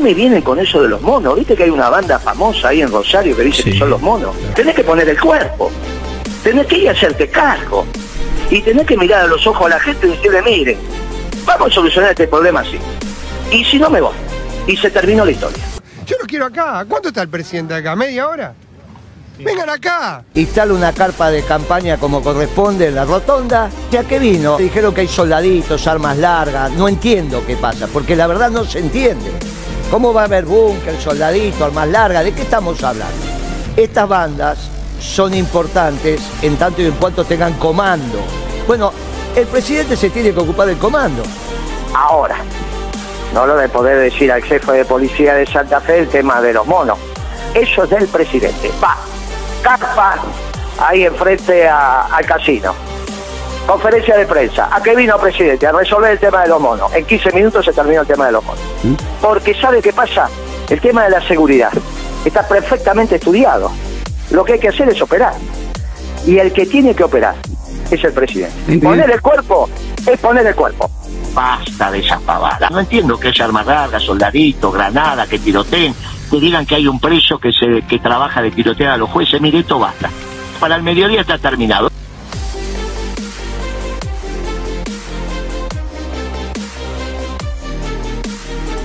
me vienen con eso de los monos? Viste que hay una banda famosa ahí en Rosario que dice que son los monos. Tenés que poner el cuerpo. Tenés que ir a hacerte cargo. Y tenés que mirar a los ojos a la gente y decirle, miren, vamos a solucionar este problema así. Y si no me voy. Y se terminó la historia. Yo lo quiero acá. ¿Cuánto está el presidente acá? ¿Media hora? Vengan acá. Instala una carpa de campaña como corresponde en la rotonda. ¿Ya que vino? Dijeron que hay soldaditos, armas largas. No entiendo qué pasa, porque la verdad no se entiende. ¿Cómo va a haber búnker, soldadito, armas largas? ¿De qué estamos hablando? Estas bandas son importantes en tanto y en cuanto tengan comando. Bueno, el presidente se tiene que ocupar del comando. Ahora, no lo de poder decir al jefe de policía de Santa Fe el tema de los monos. Eso es del presidente. Va, carpa ahí enfrente al casino. Conferencia de prensa. ¿A qué vino presidente? A resolver el tema de los monos. En 15 minutos se terminó el tema de los monos. Porque ¿sabe qué pasa? El tema de la seguridad está perfectamente estudiado. Lo que hay que hacer es operar. Y el que tiene que operar es el presidente. Poner el cuerpo es poner el cuerpo. Basta de esas pavadas. No entiendo que haya armas largas, soldaditos, granadas, que tiroteen, que digan que hay un preso que se que trabaja de tirotear a los jueces. Mire, esto basta. Para el mediodía está terminado.